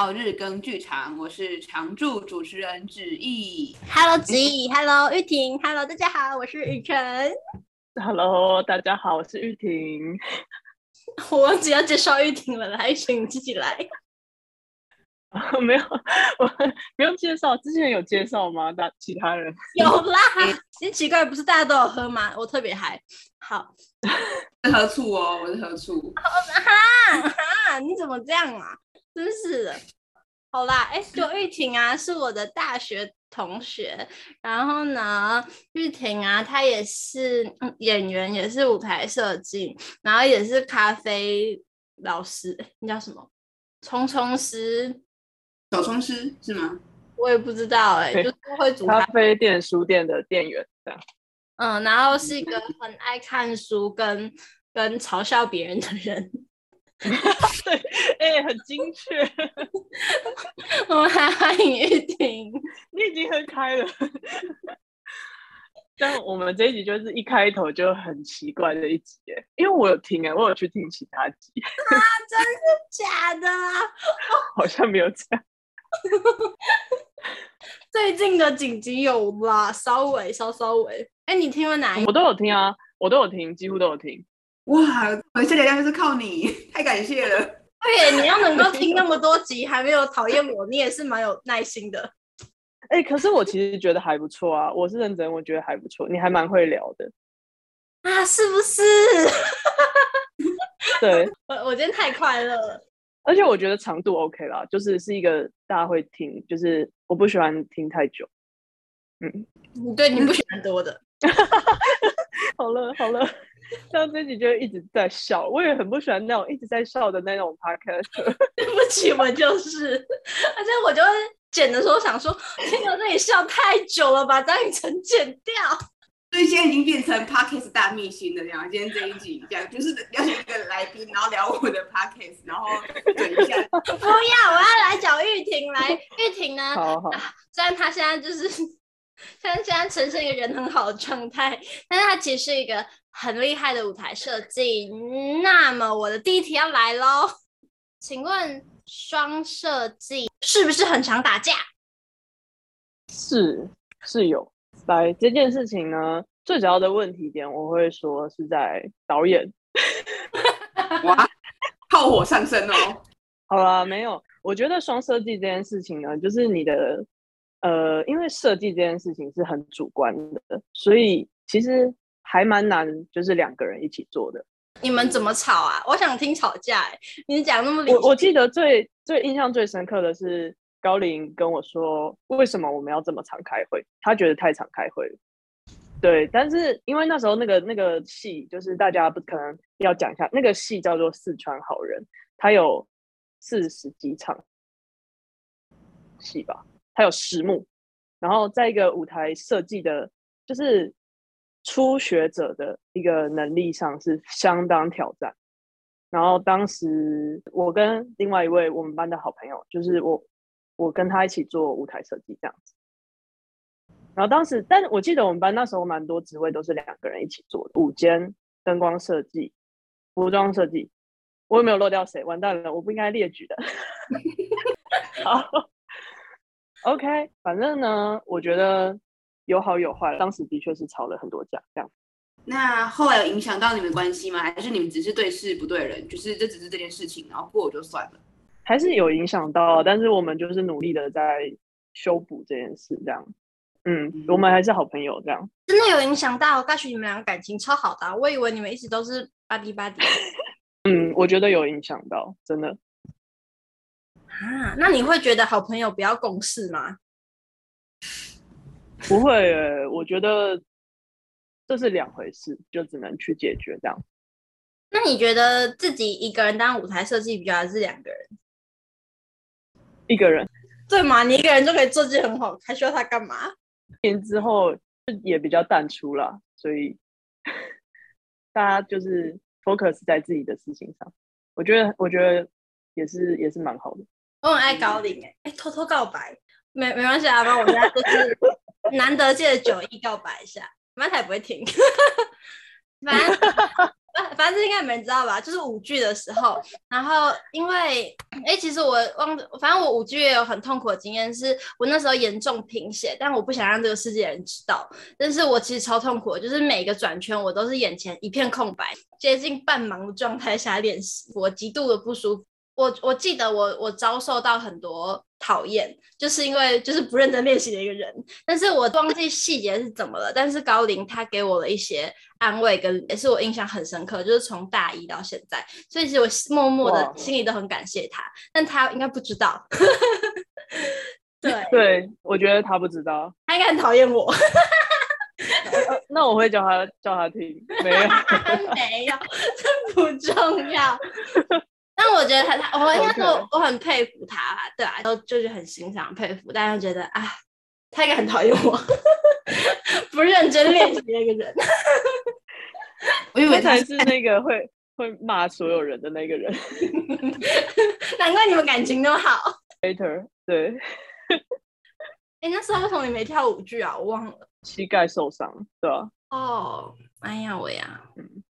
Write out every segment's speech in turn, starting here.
到日更剧场，我是常驻主持人子毅。Hello，子毅，Hello，玉婷，Hello，大家好，我是雨辰。Hello，大家好，我是玉婷。我忘记要介绍玉婷了，来，请你自己来。没有，我不用介绍，之前有介绍吗？大其他人有啦。其实奇怪，不是大家都有喝吗？我特别嗨。好，是喝醋哦，我是喝醋。哈哈，你怎么这样啊？真是的。好啦，哎，就玉婷啊，是我的大学同学。然后呢，玉婷啊，她也是演员，也是舞台设计，然后也是咖啡老师。那叫什么？冲冲师。小冲师是吗？我也不知道哎、欸，就是会煮咖啡，咖啡店、书店的店员这样。嗯，然后是一个很爱看书跟跟嘲笑别人的人。对，哎、欸，很精确。我们还欢迎玉婷，你已经很开了。但我们这一集就是一开头就很奇怪的一集，因为我有听哎，我有去听其他集。啊，真是假的？好像没有这样。最近的紧急有啦，稍微稍稍微。哎、欸，你听了哪一？我都有听啊，我都有听，几乎都有听。哇，我下流量就是靠你，太感谢了。对，你要能够听那么多集，还没有讨厌我，你也是蛮有耐心的。哎、欸，可是我其实觉得还不错啊，我是认真，我觉得还不错，你还蛮会聊的啊，是不是？对，我我今天太快乐了。而且我觉得长度 OK 啦，就是是一个大家会听，就是我不喜欢听太久。嗯，对，你不喜欢多的。好 了好了，像这集就一直在笑，我也很不喜欢那种一直在笑的那种 podcast。对不起，我就是，而且我就剪的时候想说，天哪，这里笑太久了，把张雨晨剪掉。所以现在已经变成 Podcast 大秘辛了，这样。今天这一集这样，就是邀请一个来宾，然后聊我的 Podcast，然后等一下。不要，我要来找玉婷来。玉婷呢？好好。虽然她现在就是，虽然虽然呈现一个人很好的状态，但是他其实是一个很厉害的舞台设计。那么我的第一题要来喽，请问双设计是不是很常打架？是，是有。来这件事情呢，最主要的问题点，我会说是在导演。哇，炮火上升哦！好啦，没有，我觉得双设计这件事情呢，就是你的呃，因为设计这件事情是很主观的，所以其实还蛮难，就是两个人一起做的。你们怎么吵啊？我想听吵架哎！你讲那么理，我我记得最最印象最深刻的是。高林跟我说：“为什么我们要这么常开会？他觉得太常开会了。对，但是因为那时候那个那个戏，就是大家不可能要讲一下，那个戏叫做《四川好人》，它有四十几场戏吧，还有实木。然后在一个舞台设计的，就是初学者的一个能力上是相当挑战。然后当时我跟另外一位我们班的好朋友，就是我。”我跟他一起做舞台设计这样子，然后当时，但我记得我们班那时候蛮多职位都是两个人一起做的，舞间、灯光设计、服装设计，我有没有漏掉谁？完蛋了，我不应该列举的。好，OK，反正呢，我觉得有好有坏，当时的确是吵了很多架，这样。那后来有影响到你们关系吗？还是你们只是对事不对人？就是这只是这件事情，然后过就算了。还是有影响到，但是我们就是努力的在修补这件事，这样。嗯，嗯，我们还是好朋友，这样。真的有影响到，告诉你们俩感情超好的啊，我以为你们一直都是巴迪巴迪。嗯，我觉得有影响到，真的。啊，那你会觉得好朋友不要共事吗？不会欸，我觉得这是两回事，就只能去解决这样。那你觉得自己一个人当舞台设计比较，还是两个人？一个人，对嘛？你一个人就可以做得很好，还需要他干嘛？年之后也比较淡出了，所以 大家就是 focus 在自己的事情上。我觉得，我觉得也是也是蛮好的。我很爱高领哎哎，偷偷告白，没没关系啊，帮我们家就是 难得借着九亿告白一下，妈才不会听。反正反反正应该没人知道吧？就是舞剧的时候，然后因为哎、其实我忘，反正我舞剧也有很痛苦的经验，是我那时候严重贫血，但我不想让这个世界人知道。但是我其实超痛苦，就是每个转圈我都是眼前一片空白，接近半盲的状态下练习，我极度的不舒服。我我记得我我遭受到很多讨厌，就是因为就是不认真练习的一个人，但是我忘记细节是怎么了。但是高林他给我了一些安慰，跟也是我印象很深刻，就是从大一到现在，所以其实我默默的心里都很感谢他，但他应该不知道。对对，我觉得他不知道，他应该很讨厌我。那我会叫他叫他听，没有 没有，这不重要。但我觉得他他，我应该说我很佩服他，对啊，都就是很欣赏佩服，但是觉得啊，他应该很讨厌我，不认真练习的一个人。我以为他是那个会会骂所有人的那个人，难怪你们感情那么好。Later，对。哎、欸，那时候为什么你没跳舞剧啊？我忘了。膝盖受伤，对吧？哦，哎呀，我呀。嗯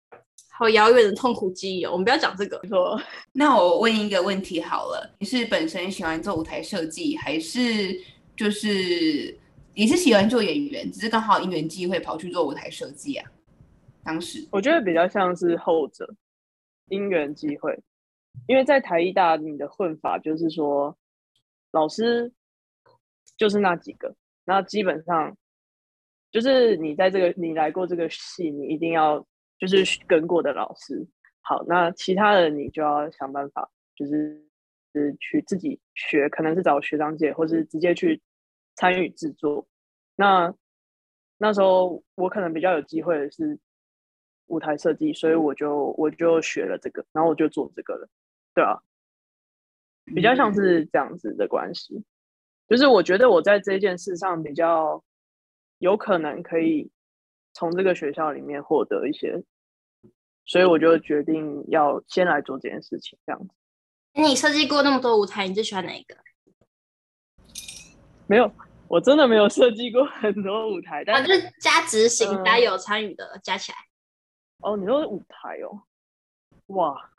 好遥远的痛苦记忆哦，我们不要讲这个。说，那我问一个问题好了，你是本身喜欢做舞台设计，还是就是也是喜欢做演员，只是刚好因缘际会跑去做舞台设计啊？当时我觉得比较像是后者，因缘际会，因为在台艺大你的混法就是说，老师就是那几个，那基本上就是你在这个你来过这个戏，你一定要。就是跟过的老师，好，那其他的你就要想办法，就是是去自己学，可能是找学长姐，或是直接去参与制作。那那时候我可能比较有机会的是舞台设计，所以我就我就学了这个，然后我就做这个了，对啊，比较像是这样子的关系，就是我觉得我在这件事上比较有可能可以。从这个学校里面获得一些，所以我就决定要先来做这件事情。这样子，你设计过那么多舞台，你最喜欢哪一个？没有，我真的没有设计过很多舞台，但是、啊、就是加执行，大家有参与的、嗯、加起来。哦，你说舞台哦？哇，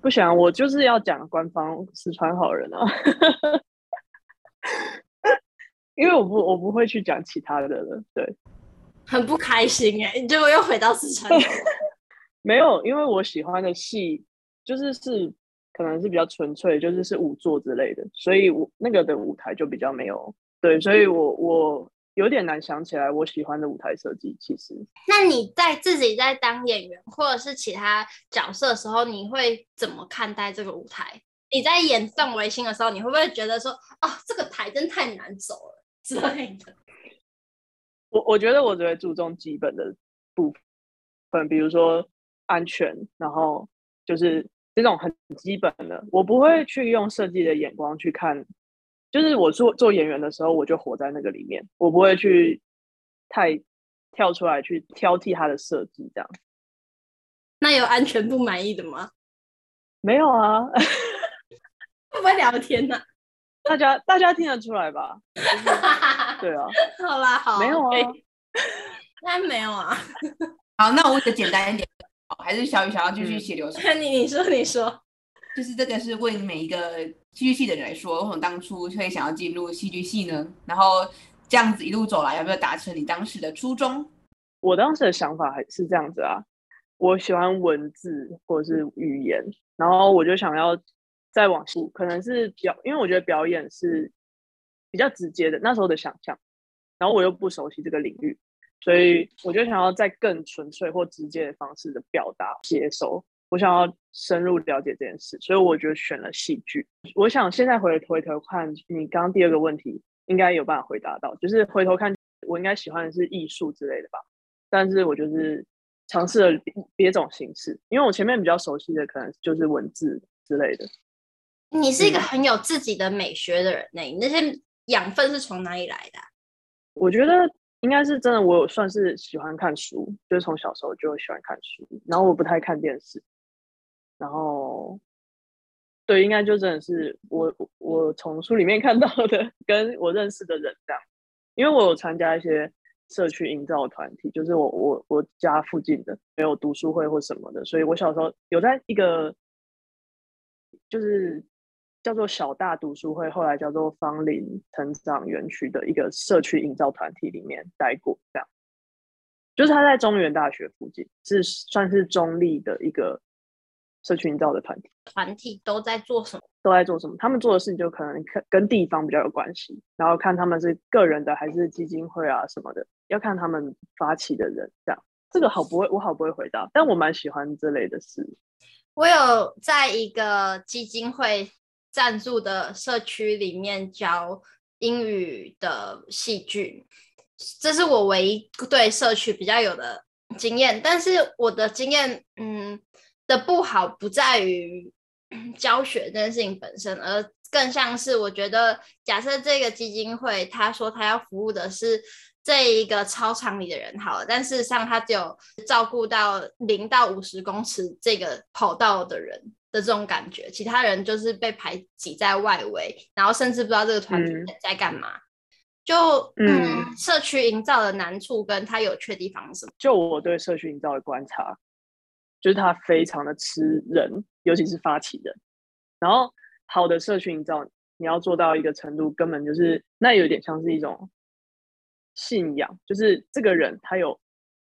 不行，我就是要讲官方四川好人啊，因为我不我不会去讲其他的了，对。很不开心哎，你结果又回到四川。没有，因为我喜欢的戏就是是可能是比较纯粹，就是是舞作之类的，所以我那个的舞台就比较没有。对，所以我我有点难想起来我喜欢的舞台设计。其实，那你在自己在当演员或者是其他角色的时候，你会怎么看待这个舞台？你在演宋维新的时候，你会不会觉得说，哦，这个台真太难走了之类的？我我觉得我只会注重基本的部分，比如说安全，然后就是这种很基本的，我不会去用设计的眼光去看。就是我做做演员的时候，我就活在那个里面，我不会去太跳出来去挑剔它的设计这样。那有安全不满意的吗？没有啊，会不会聊天呢、啊？大家大家听得出来吧？对啊，好啦，好，没有啊，那没有啊。好，那我问个简单一点，还是小雨想要继续写流程？你你说你说，就是这个是问每一个戏剧系的人来说，为什么当初会想要进入戏剧系呢？然后这样子一路走来，有没有达成你当时的初衷？我当时的想法还是这样子啊，我喜欢文字或者是语言，然后我就想要。再往后，可能是表，因为我觉得表演是比较直接的，那时候的想象，然后我又不熟悉这个领域，所以我就想要在更纯粹或直接的方式的表达接收。我想要深入了解这件事，所以我就选了戏剧。我想现在回回头看，你刚刚第二个问题应该有办法回答到，就是回头看我应该喜欢的是艺术之类的吧，但是我就是尝试了别，别种形式，因为我前面比较熟悉的可能就是文字之类的。你是一个很有自己的美学的人呢，你那些养分是从哪里来的？我觉得应该是真的，我有算是喜欢看书，就是从小时候就喜欢看书，然后我不太看电视，然后对，应该就真的是我我从书里面看到的，跟我认识的人这样，因为我有参加一些社区营造团体，就是我我我家附近的没有读书会或什么的，所以我小时候有在一个就是叫做小大读书会，后来叫做芳林成长园区的一个社区营造团体里面待过，这样。就是他在中原大学附近，是算是中立的一个社区营造的团体。团体都在做什么？都在做什么？他们做的事情就可能跟地方比较有关系，然后看他们是个人的还是基金会啊什么的，要看他们发起的人这样。这个好不会，我好不会回答，但我蛮喜欢这类的事。我有在一个基金会赞助的社区里面教英语的戏剧。这是我唯一对社区比较有的经验，但是我的经验，嗯，的不好不在于教学这件事情本身，而更像是我觉得，假设这个基金会他说他要服务的是这一个操场里的人，好了，但事实上他只有照顾到零到五十公尺这个跑道的人的这种感觉，其他人就是被排挤在外围，然后甚至不知道这个团体在干嘛。嗯就嗯，社区营造的难处跟它有趣的地方是什么？就我对社区营造的观察，就是它非常的吃人，尤其是发起人。然后好的社区营造，你要做到一个程度，根本就是那有点像是一种信仰，就是这个人他有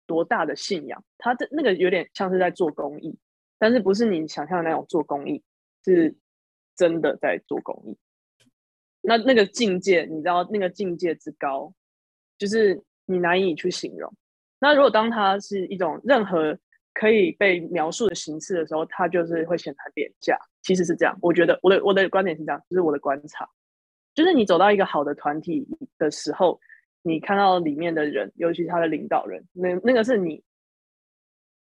多大的信仰，他的那个有点像是在做公益，但是不是你想象的那种做公益，是真的在做公益。那那个境界，你知道那个境界之高，就是你难以去形容。那如果当它是一种任何可以被描述的形式的时候，它就是会显得很廉价。其实是这样，我觉得我的我的观点是这样，就是我的观察，就是你走到一个好的团体的时候，你看到里面的人，尤其是他的领导人，那那个是你，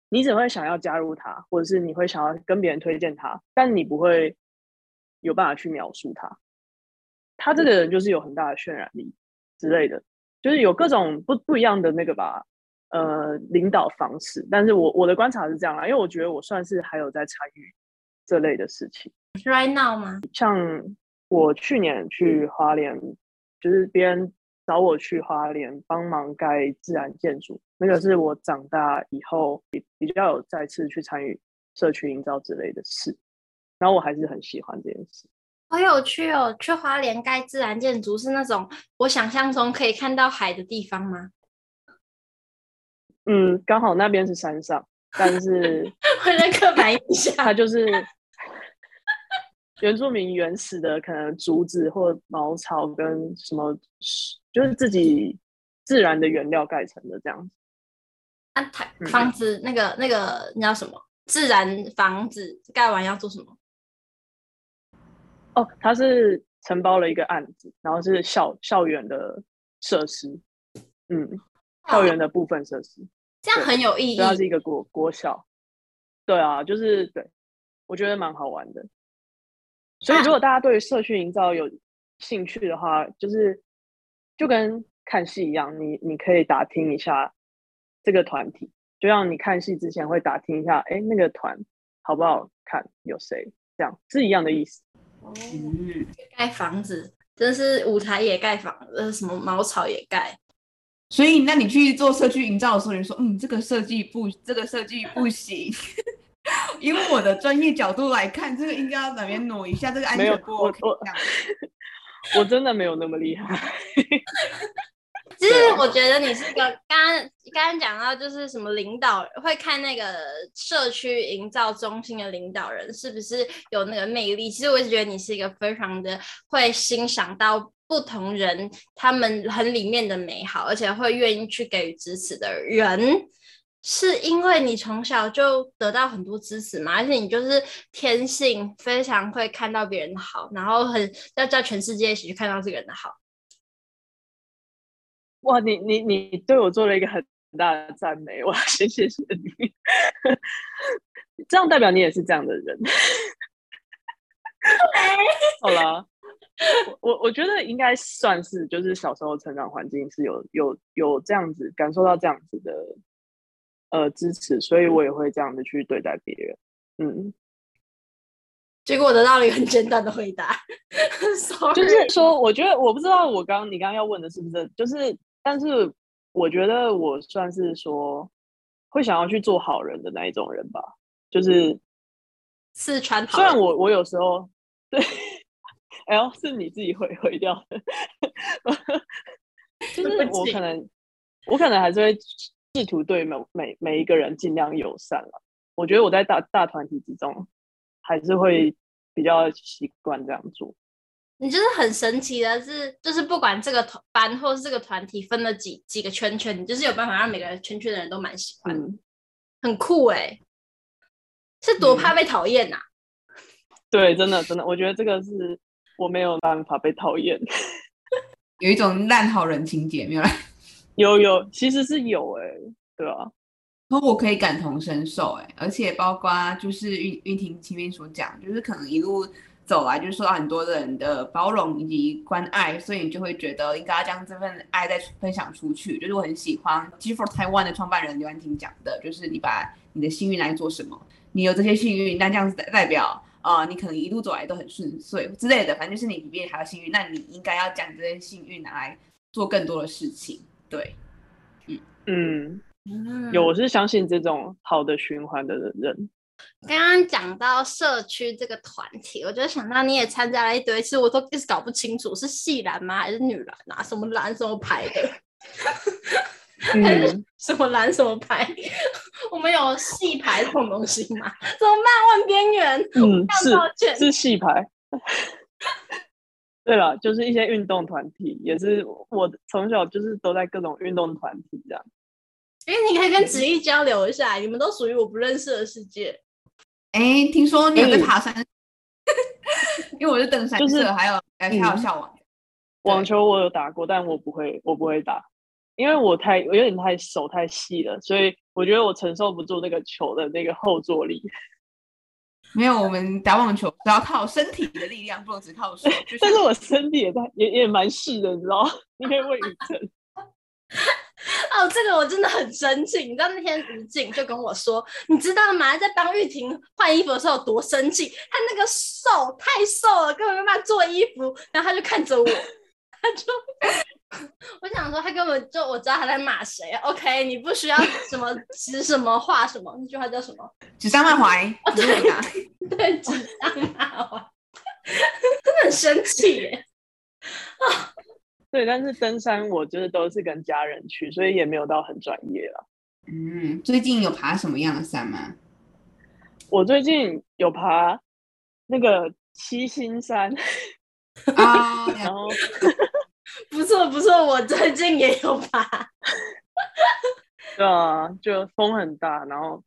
你只会想要加入他，或者是你会想要跟别人推荐他，但你不会有办法去描述他。他这个人就是有很大的渲染力之类的，就是有各种不不一样的那个吧，呃，领导方式。但是我我的观察是这样啦，因为我觉得我算是还有在参与这类的事情。Right now 吗？像我去年去花莲，就是别人找我去花莲帮忙盖自然建筑，那个是我长大以后比比较有再次去参与社区营造之类的事，然后我还是很喜欢这件事。好有趣哦！去花莲盖自然建筑是那种我想象中可以看到海的地方吗？嗯，刚好那边是山上，但是 我的刻板印象，它就是原住民原始的可能竹子或茅草跟什么，就是自己自然的原料盖成的这样子。啊，台房子那个那个你知道什么？自然房子盖完要做什么？哦，他是承包了一个案子，然后是校校园的设施，嗯，校园的部分设施，哦，这样很有意义。它是一个国国校，对啊，就是对，我觉得蛮好玩的。所以如果大家对社区营造有兴趣的话，就是就跟看戏一样，你你可以打听一下这个团体，就像你看戏之前会打听一下，哎，那个团好不好看，有谁，这样是一样的意思。哦，盖房子真是舞台也盖房，呃，什么茅草也盖。所以，那你去做社区营造的时候，你说，嗯，这个设计不，这个设计不行。因为我的专业角度来看，这个应该要哪边挪一下，这个安全不 OK。我，我，我真的没有那么厉害。其实我觉得你是一个刚刚刚刚讲到就是什么领导会看那个社区营造中心的领导人是不是有那个魅力？其实我一直觉得你是一个非常的会欣赏到不同人他们很里面的美好，而且会愿意去给予支持的人，是因为你从小就得到很多支持嘛？而且你就是天性非常会看到别人的好，然后很要叫全世界一起去看到这个人的好。哇，你你你对我做了一个很大的赞美，哇，谢 谢谢你，这样代表你也是这样的人。好了，我我觉得应该算是，就是小时候成长环境是有有有这样子感受到这样子的呃支持，所以我也会这样子去对待别人。嗯，结果我得到了一个很简单的回答，Sorry. 就是说，我觉得我不知道我刚你刚刚要问的是不是就是。但是我觉得我算是说会想要去做好人的那一种人吧，就是四川。虽然我我有时候对，L 是你自己毁毁掉的，就是我可能我可能还是会试图对每每每一个人尽量友善了。我觉得我在大大团体之中还是会比较习惯这样做。你就是很神奇的是，就是不管这个团班或是这个团体分了几几个圈圈，你就是有办法让每个圈圈的人都蛮喜欢，嗯、很酷哎、欸！是多怕被讨厌呐？对，真的真的，我觉得这个是我没有办法被讨厌，有一种烂好人情节没有？有有，其实是有哎、对啊，然后我可以感同身受哎、而且包括就是玉玉婷前面所讲，就是可能一路。走来就是受到很多人的包容以及关爱，所以你就会觉得应该要将这份爱再分享出去。就是我很喜欢 G for Taiwan 的创办人刘安婷讲的，就是你把你的幸运来做什么？你有这些幸运，那这样子代表啊、你可能一路走来都很顺遂之类的。反正就是你比别人还要幸运，那你应该要将这些幸运拿来做更多的事情。对，嗯嗯，有，我是相信这种好的循环的人。刚刚讲到社区这个团体，我就想到你也参加了一堆，其实我都一直搞不清楚是系篮吗，还是女篮啊？什么篮什么牌的？嗯、什么篮什么牌？我们有系牌这种东西吗？怎么办？问边缘，嗯，是是系牌。对了，就是一些运动团体，也是我从小就是都在各种运动团体这样。因为你可以跟子毅交流一下，你们都属于我不认识的世界。哎，听说你有在爬山？嗯、因为我是登山社，就是还有还有校网。网球我有打过，但我不会，我不会打，因为我太我有点太手太细了，所以我觉得我承受不住那个球的那个后坐力。没有，我们打网球只要靠身体的力量，不能只靠手。但是我身体也在，也也蛮细的，你知道？你可以问雨辰。哦，这个我真的很生气。你知道那天吴静就跟我说，你知道吗？在帮玉婷换衣服的时候有多生气？她那个瘦太瘦了，根本没办法做衣服。然后她就看着我，他 就我想说，他根本就我知道他在骂谁。OK，你不需要什么 指什么画什么，那句话叫什么？指桑骂槐。哦，对呀，对，指桑骂槐，真的很生气耶。啊。对，但是登山我就是都是跟家人去，所以也没有到很专业了。嗯，最近有爬什么样的山吗？我最近有爬那个七星山啊，然后不错不错，我最近也有爬。对啊，就风很大，然后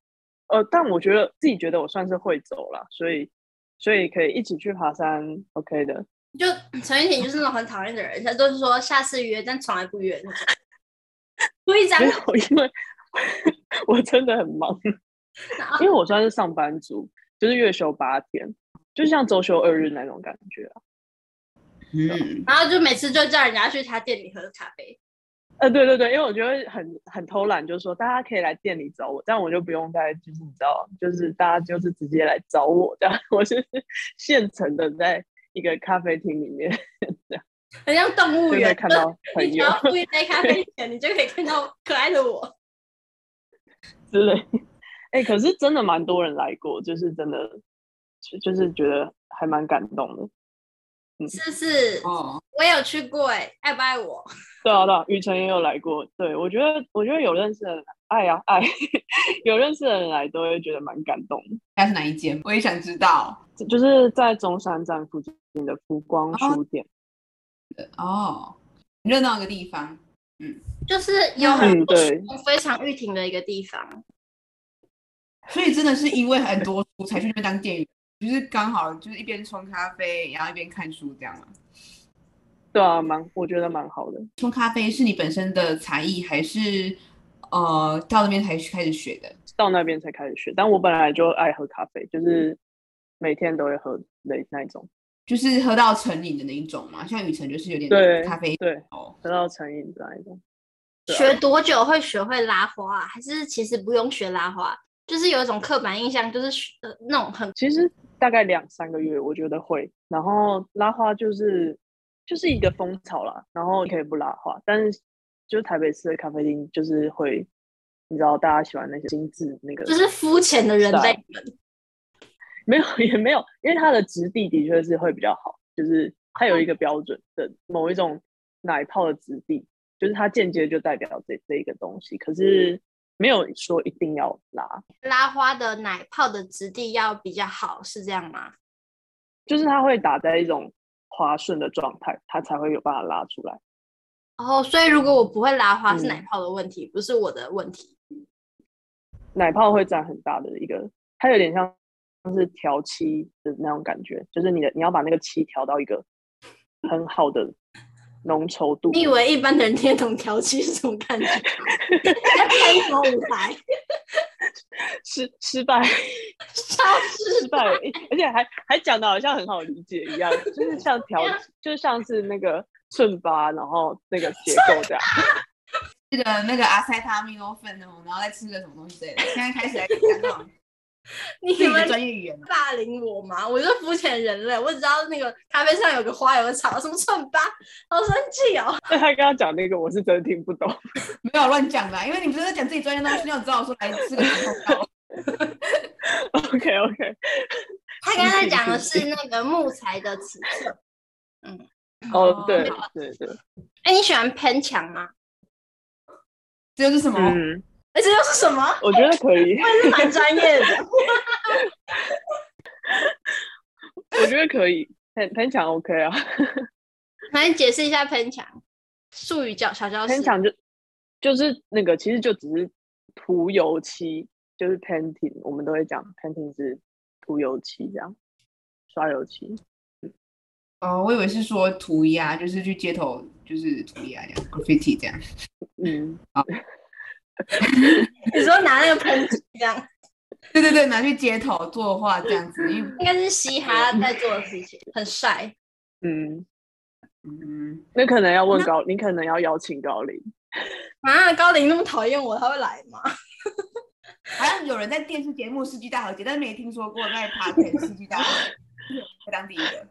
呃，但我觉得自己觉得我算是会走了，所以所以可以一起去爬山，OK 的。就陈玉婷就是那种很讨厌的人，他都是说下次约，但从来不约那种。故意讲，因为我真的很忙，因为我算是上班族，就是月休八天，就像周休二日那种感觉啊。嗯，然后就每次就叫人家去他店里喝咖啡。呃，对对对，因为我觉得很很偷懒，就是说大家可以来店里找我，这样我就不用再就是你知道，就是大家就是直接来找我这样，我就是 现成的在。一个咖啡厅里面，这样很像动物园。看到朋友，你只要杯咖啡钱，你就可以看到可爱的我 之类。哎、欸，可是真的蛮多人来过，就是真的，就是觉得还蛮感动的。嗯，是是哦，我也有去过，哎，爱不爱我？对啊，对啊，雨辰也有来过。对，我觉得，我觉得有认识的人爱呀、啊、爱，有认识的人来都会觉得蛮感动的。那是哪一间？我也想知道。就是在中山站附近的福光书店。哦，热闹的地方。嗯，就是有很多书非常玉婷的一个地方。嗯、所以真的是因为很多书才去那边当店员，就是刚好就是一边冲咖啡，然后一边看书这样嘛。对啊，蛮我觉得蛮好的。冲咖啡是你本身的才艺，还是呃到那边才开始学的？到那边才开始学，但我本来就爱喝咖啡，就是。每天都会喝的那一种，就是喝到成瘾的那一种嘛。像雨辰就是有点咖啡对，喝到成瘾的那一种。学多久会学会拉花？还是其实不用学拉花？就是有一种刻板印象，就是呃那种很……其实大概两三个月，我觉得会。然后拉花就是就是一个风潮啦，然后你可以不拉花，但是就是台北市的咖啡厅，就是会，你知道大家喜欢那些精致那个，就是肤浅的人类们。没有也没有，因为它的质地的确是会比较好，就是它有一个标准的某一种奶泡的质地，就是它间接就代表这这一个东西，可是没有说一定要拉拉花的奶泡的质地要比较好，是这样吗？就是它会打在一种滑顺的状态，它才会有办法拉出来。哦，所以如果我不会拉花，是奶泡的问题，嗯、不是我的问题。奶泡会占很大的一个，它有点像是调漆的那种感觉，就是你的你要把那个漆调到一个很好的浓稠度。你以为一般的人听得懂调漆是什么感觉？在拍什么舞台？失失败，超失败，而且还还讲的好像很好理解一样，就是像调，就像是那个顺发，然后那个结构这样。这个那个阿塞他命欧芬哦，然后再吃个什么东西之类的。现在开始来讲 你们专业语言霸凌我吗？我是肤浅人类，我只知道那个咖啡上有个花，有个草，什么寸八，好生气哦。那他刚刚讲那个，我是真的听不懂，没有乱讲的，因为你不是在讲自己专业东西，你要知道我说来吃个什么。OK OK，他刚才讲的是那个木材的尺寸。嗯，哦，对对对。哎，你喜欢喷墙吗？这又是什么？嗯，哎，这又是什么？我觉得可以，我是蛮专业的。我觉得可以，喷喷墙 OK 啊。来解释一下喷墙，术语叫小教室。喷墙就就是那个，其实就只是涂油漆。就是 painting，我们都会讲 painting 是涂油漆这样，刷油漆。哦，我以为是说涂鸦，就是去街头就是涂鸦这样，graffiti 这样。嗯，好。你说拿那个喷漆这样？对对对，拿去街头作画这样子，应该是嘻哈在做的事情，很帅。嗯嗯，那可能要问高，你可能要邀请高林。啊，高林那么讨厌我，他会来吗？好像有人在电视节目世纪大和解，但是没听说过在 Podcast 世纪大和当第一个。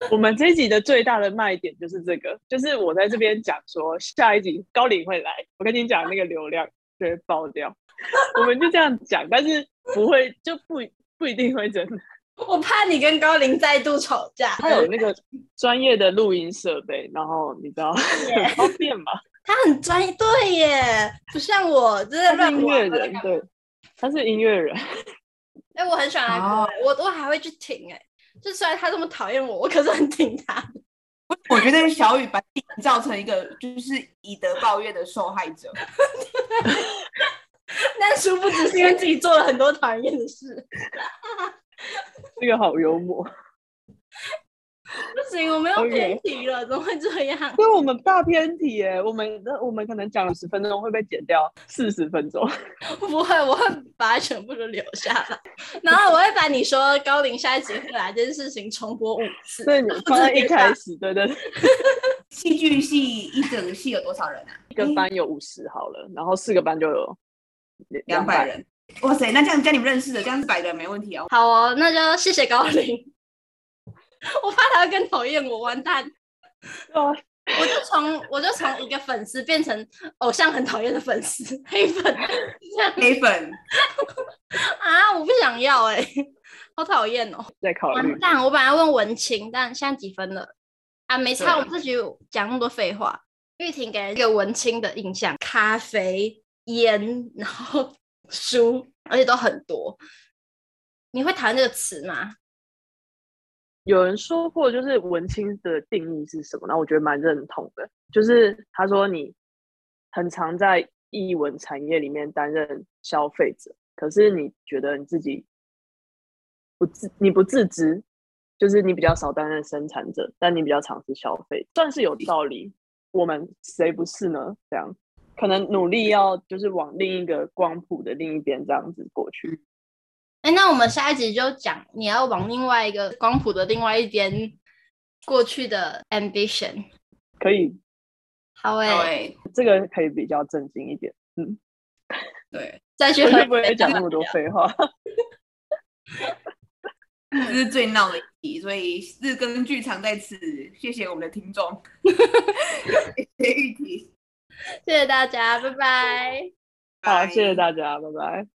我们这一集的最大的卖点就是这个，就是我在这边讲说下一集高灵会来，我跟你讲那个流量就会爆掉。我们就这样讲，但是不会就不不一定会真的。我怕你跟高灵再度吵架。他有那个专业的录音设备，然后你知道很方便吗？他很专业，对耶，不像我，真的音乐人，对，他是音乐人。哎、欸，我很喜欢他歌，oh. 我我还会去听，哎，就虽然他这么讨厌我，我可是很挺他。我觉得小雨把自己造成一个就是以德报怨的受害者，但殊不知是因为自己做了很多讨厌的事。这个好幽默。不行，我们要偏题了.怎么会这样？因为我们大偏题耶，我们我们可能讲了十分钟会被剪掉四十分钟。不会，我会把它全部都留下来，然后我会把你说高龄下一集会来这件事情重播五次。对，你放在一开始，对对对。戏剧系一整个系有多少人啊？一个班有五十好了，然后四个班就有两百人。哇塞，那这样跟你们认识的，这样子百个人没问题哦。好哦，那就谢谢高灵。我怕他会更讨厌我，完蛋！我我就从我就从一个粉丝变成偶像很讨厌的粉丝，黑粉，黑粉 啊！我不想要哎、欸，好讨厌哦！在考虑。完蛋！我本来问文青，但现在几分了啊？没差，我自己讲那么多废话。玉婷给人一个文青的印象：咖啡、烟，然后书，而且都很多。你会讨厌这个词吗？有人说过，就是文青的定义是什么？那我觉得蛮认同的。就是他说你很常在艺文产业里面担任消费者，可是你觉得你自己不自你不自知，就是你比较少担任生产者，但你比较常是消费，算是有道理。我们谁不是呢？这样可能努力要就是往另一个光谱的另一边这样子过去。哎，那我们下一集就讲你要往另外一个光谱的另外一边过去的 ambition，可以，好哎、欸，这个可以比较正经一点，嗯，对，再去会不会讲那么多废话？这是最闹的一题，所以日更剧场在此，谢谢我们的听众，谢谢玉婷。谢谢大家，拜拜。好，谢谢大家，拜拜。